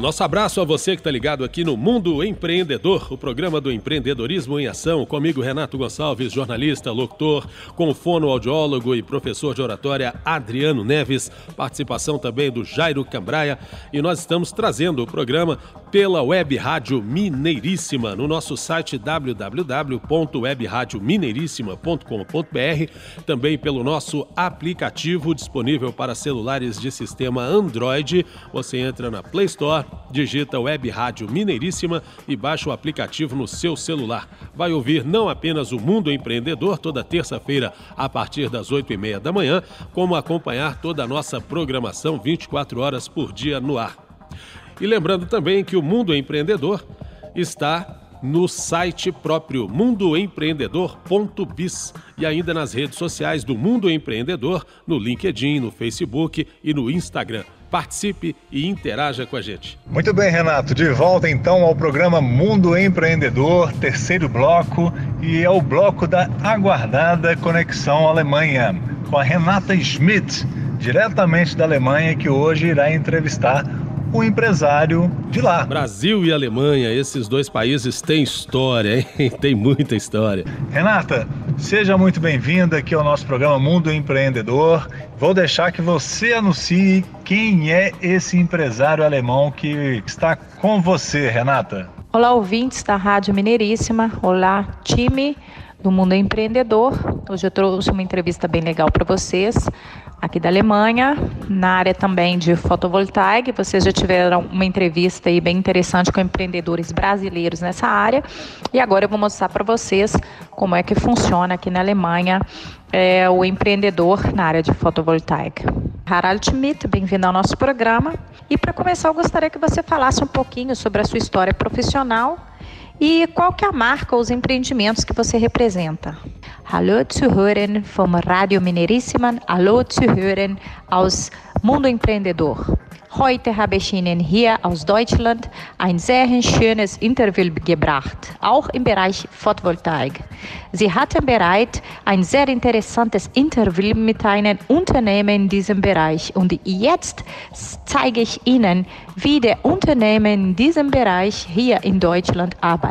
Nosso abraço a você que está ligado aqui no Mundo Empreendedor, o programa do empreendedorismo em ação. Comigo, Renato Gonçalves, jornalista, locutor, com fonoaudiólogo e professor de oratória Adriano Neves. Participação também do Jairo Cambraia. E nós estamos trazendo o programa pela Web Rádio Mineiríssima no nosso site www.webradiomineiríssima.com.br, também pelo nosso aplicativo disponível para celulares de sistema Android. Você entra na Play Store, digita Web Rádio Mineiríssima e baixa o aplicativo no seu celular. Vai ouvir não apenas o Mundo Empreendedor toda terça-feira a partir das 8 e meia da manhã, como acompanhar toda a nossa programação 24 horas por dia no ar. E lembrando também que o Mundo Empreendedor está no site próprio mundoempreendedor.biz e ainda nas redes sociais do Mundo Empreendedor, no LinkedIn, no Facebook e no Instagram. Participe e interaja com a gente. Muito bem, Renato. De volta então ao programa Mundo Empreendedor, terceiro bloco, e é o bloco da aguardada Conexão Alemanha, com a Renata Schmidt, diretamente da Alemanha, que hoje irá entrevistar o empresário de lá. Brasil e Alemanha, esses dois países têm história, hein? Tem muita história. Renata, seja muito bem-vinda aqui ao nosso programa Mundo Empreendedor. Vou deixar que você anuncie quem é esse empresário alemão que está com você, Renata. Olá, ouvintes da Rádio Mineiríssima. Olá, time do Mundo Empreendedor. Hoje eu trouxe uma entrevista bem legal para vocês aqui da Alemanha, na área também de fotovoltaica. Vocês já tiveram uma entrevista aí bem interessante com empreendedores brasileiros nessa área. E agora eu vou mostrar para vocês como é que funciona aqui na Alemanha é, o empreendedor na área de fotovoltaica. Harald Schmidt, bem-vindo ao nosso programa. E para começar, eu gostaria que você falasse um pouquinho sobre a sua história profissional e qual que é a marca ou os empreendimentos que você representa? Hallo Zuhören vom Radio Mineiríssima, hallo Zuhören aus Mundo Empreendedor. Heute habe ich Ihnen hier aus Deutschland ein sehr schönes Interview gebracht, auch im Bereich Photovoltaik. Sie hatten bereits ein sehr interessantes Interview mit einem Unternehmen in diesem Bereich und jetzt zeige ich Ihnen, wie der Unternehmen in diesem Bereich hier in Deutschland arbeitet.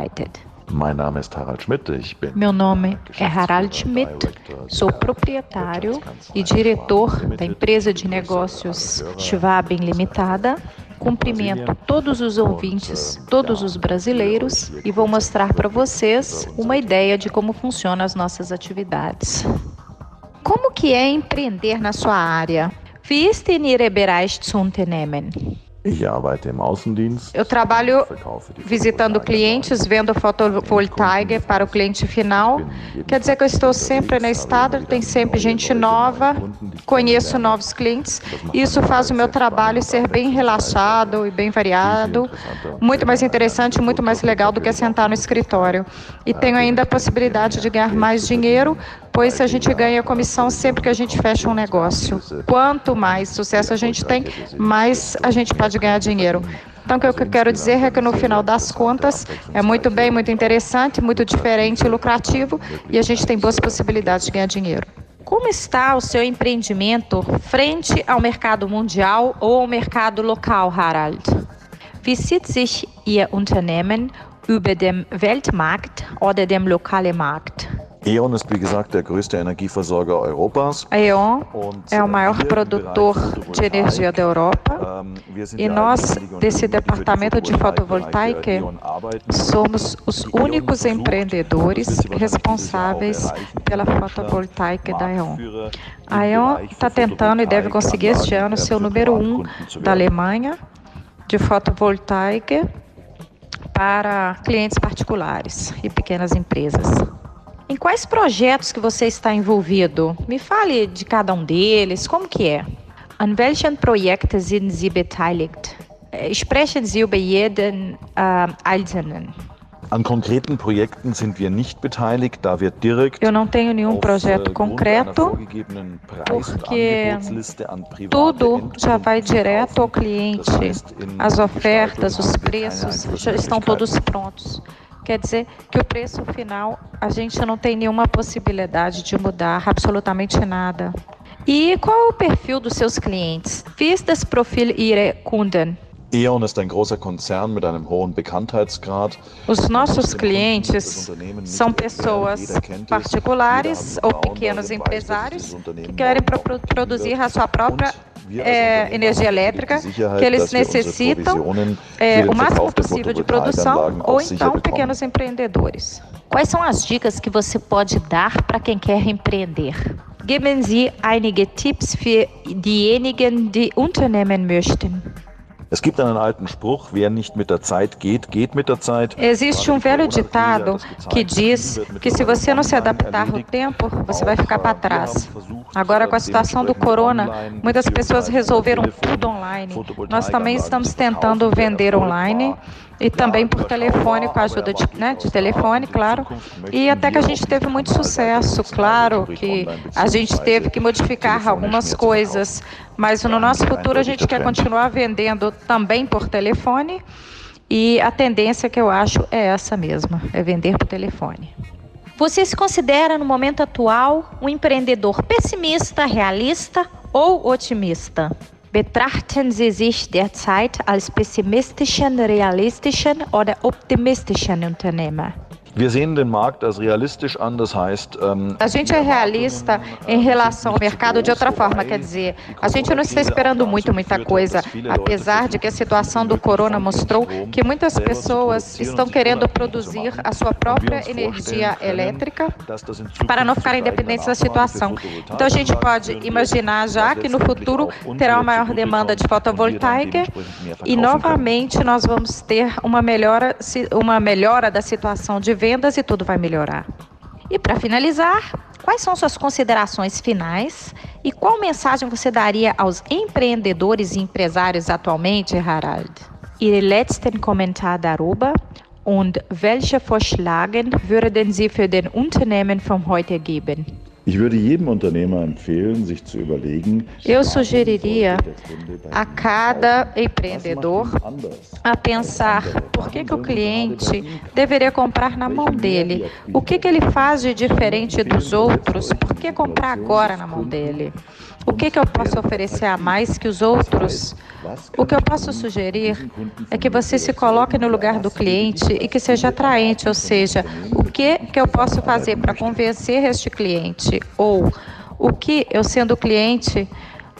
Mein Name ist Harald Schmidt, ich bin Meu nome é Harald Schmidt, sou proprietário e diretor da empresa de negócios Schwab Limitada. Cumprimento todos os ouvintes, todos os brasileiros e vou mostrar para vocês uma ideia de como funcionam as nossas atividades. Como que é empreender na sua área? Wie ist in Ihre Bereich zu unternehmen? Eu trabalho visitando clientes, vendo fotovoltaica para o cliente final. Quer dizer que eu estou sempre na estrada, tem sempre gente nova, conheço novos clientes. Isso faz o meu trabalho ser bem relaxado e bem variado, muito mais interessante, muito mais legal do que sentar no escritório. E tenho ainda a possibilidade de ganhar mais dinheiro pois a gente ganha comissão sempre que a gente fecha um negócio. Quanto mais sucesso a gente tem, mais a gente pode ganhar dinheiro. Então, o que eu quero dizer é que no final das contas é muito bem, muito interessante, muito diferente e lucrativo e a gente tem boas possibilidades de ganhar dinheiro. Como está o seu empreendimento frente ao mercado mundial ou ao mercado local, Harald? Wie sieht sich Ihr Unternehmen über dem Weltmarkt oder dem lokalen Markt? E.ON ist, wie gesagt, der größte Energieversorger Europas. E.ON é o maior produtor de energia da Europa e nós, desse departamento de fotovoltaica, somos os únicos empreendedores responsáveis pela fotovoltaica da E.ON. A E.ON está tentando e deve conseguir este ano ser o número um da Alemanha de fotovoltaica para clientes particulares e pequenas empresas. Em quais projetos que você está envolvido? Me fale de cada um deles, como que é? An welchen Projekten sind Sie beteiligt? Sprechen Sie über jeden uh, einzelnen. An konkreten Projekten sind wir nicht beteiligt, da wir direkt Eu não tenho nenhum projeto concreto, porque tudo já vai direto ao cliente. As ofertas, os preços já estão todos prontos. Quer dizer que o preço final a gente não tem nenhuma possibilidade de mudar absolutamente nada. E qual é o perfil dos seus clientes? Wie ist das Profil Ihrer Kunden? E.ON ist ein großer Konzern mit einem hohen Bekanntheitsgrad. Os nossos clientes são pessoas particulares ou pequenos empresários que querem pro produzir a sua própria é, energia elétrica, que eles necessitam é, o máximo possível de produção ou então pequenos empreendedores. Quais são as dicas que você pode dar para quem quer empreender? Geben Sie einige Tipps für diejenigen, die unternehmen möchten. Es gibt einen alten Spruch, wer nicht mit der Zeit geht, geht mit der Zeit. Existe um velho ditado que diz que se você não se adaptar ao tempo, você vai ficar para trás. Agora, com a situação do corona, muitas pessoas resolveram tudo online. Nós também estamos tentando vender online e também por telefone, com a ajuda de, né, de telefone, claro. E até que a gente teve muito sucesso, claro que a gente teve que modificar algumas coisas, mas no nosso futuro a gente quer continuar vendendo também por telefone. E a tendência que eu acho é essa mesma, é vender por telefone. Você se considera, no momento atual, um empreendedor pessimista, realista ou otimista? Betrachten Sie sich derzeit als pessimistischen, realistischen oder optimistischen Unternehmer? Wir sehen den Markt als realistisch an, das heißt, ähm, a gente é realista em relação ao mercado de outra forma, quer dizer, a gente não está esperando muito, muita coisa, apesar de que a situação do corona mostrou que muitas pessoas estão querendo produzir a sua própria energia elétrica para não ficarem dependentes da situação. Então a gente pode imaginar já que no futuro terá uma maior demanda de fotovoltaica e novamente nós vamos ter uma melhora, uma melhora da situação de vendas e tudo vai melhorar. E para finalizar, quais são suas considerações finais e qual mensagem você daria aos empreendedores e empresários atualmente, Harald? Ihre letzten Kommentar darüber und welche Vorschläge würden Sie für den Unternehmen von heute geben? Eu sugeriria a cada empreendedor a pensar por que, que o cliente deveria comprar na mão dele, o que, que ele faz de diferente dos outros, por que comprar agora na mão dele. O que, que eu posso oferecer a mais que os outros? O que eu posso sugerir é que você se coloque no lugar do cliente e que seja atraente, ou seja, o que, que eu posso fazer para convencer este cliente? Ou o que, eu sendo cliente,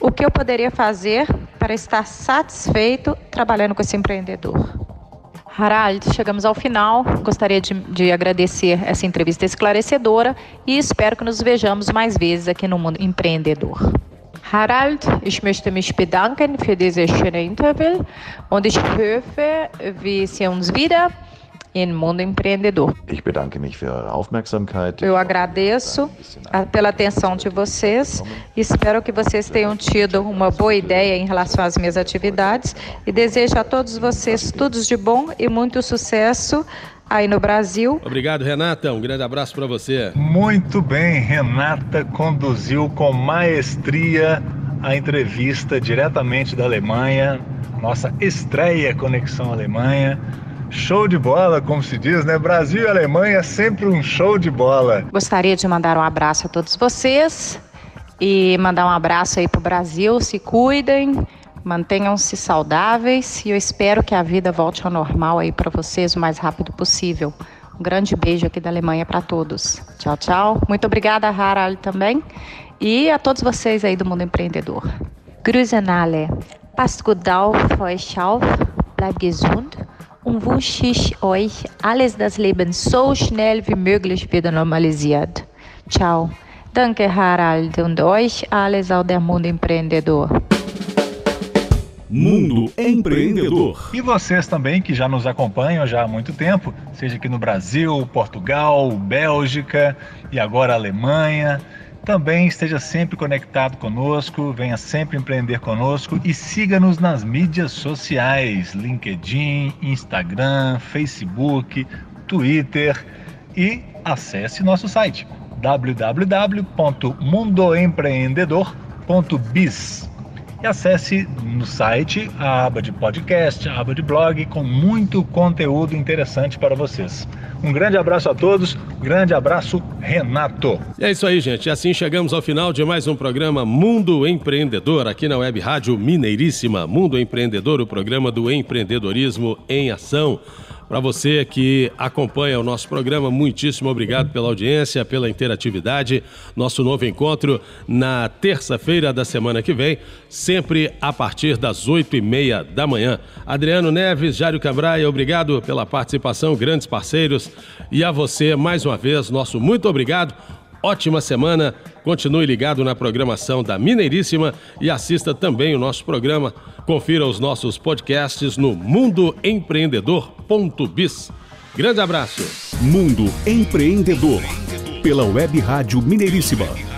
o que eu poderia fazer para estar satisfeito trabalhando com esse empreendedor? Harald, chegamos ao final. Gostaria de, de, agradecer essa entrevista esclarecedora e espero que nos vejamos mais vezes aqui no Mundo Empreendedor. Harald, ich möchte mich bedanken für dieses schöne Interview und ich hoffe, wir sehen uns wieder em Mundo Empreendedor. Eu agradeço pela atenção de vocês. Espero que vocês tenham tido uma boa ideia em relação às minhas atividades e desejo a todos vocês tudo de bom e muito sucesso aí no Brasil. Obrigado, Renata. Um grande abraço para você. Muito bem, Renata conduziu com maestria a entrevista diretamente da Alemanha, nossa estreia Conexão Alemanha. Show de bola, como se diz, né? Brasil e Alemanha, sempre um show de bola. Gostaria de mandar um abraço a todos vocês e mandar um abraço aí pro Brasil. Se cuidem, Mantenham-se saudáveis e eu espero que a vida volte ao normal aí para vocês o mais rápido possível. Um grande beijo aqui da Alemanha para todos. Tchau, tchau. Muito obrigada, Harald, também. E a todos vocês aí do Mundo Empreendedor. Grüße alle. Passt gut auf euch auf. Bleibt gesund. Und wünsche ich euch alles das Leben so schnell wie möglich wieder normalisiert. Tchau. Danke, Harald, und euch alles ao der Mundo Empreendedor. Mundo Empreendedor. E vocês também que já nos acompanham já há muito tempo, seja aqui no Brasil, Portugal, Bélgica e agora Alemanha. Também esteja sempre conectado conosco, venha sempre empreender conosco e siga-nos nas mídias sociais: LinkedIn, Instagram, Facebook, Twitter e acesse nosso site www.mundoempreendedor.biz e acesse no site a aba de podcast, a aba de blog com muito conteúdo interessante para vocês. Um grande abraço a todos, grande abraço, Renato. É isso aí, gente. Assim chegamos ao final de mais um programa Mundo Empreendedor, aqui na Web Rádio Mineiríssima. Mundo Empreendedor, o programa do empreendedorismo em ação. Para você que acompanha o nosso programa, muitíssimo obrigado pela audiência, pela interatividade. Nosso novo encontro na terça-feira da semana que vem, sempre a partir das oito e meia da manhã. Adriano Neves, Jário Cambraia, obrigado pela participação, grandes parceiros. E a você, mais uma vez, nosso muito obrigado. Ótima semana, continue ligado na programação da Mineiríssima e assista também o nosso programa. Confira os nossos podcasts no mundoempreendedor.biz. Grande abraço. Mundo Empreendedor, pela Web Rádio Mineiríssima.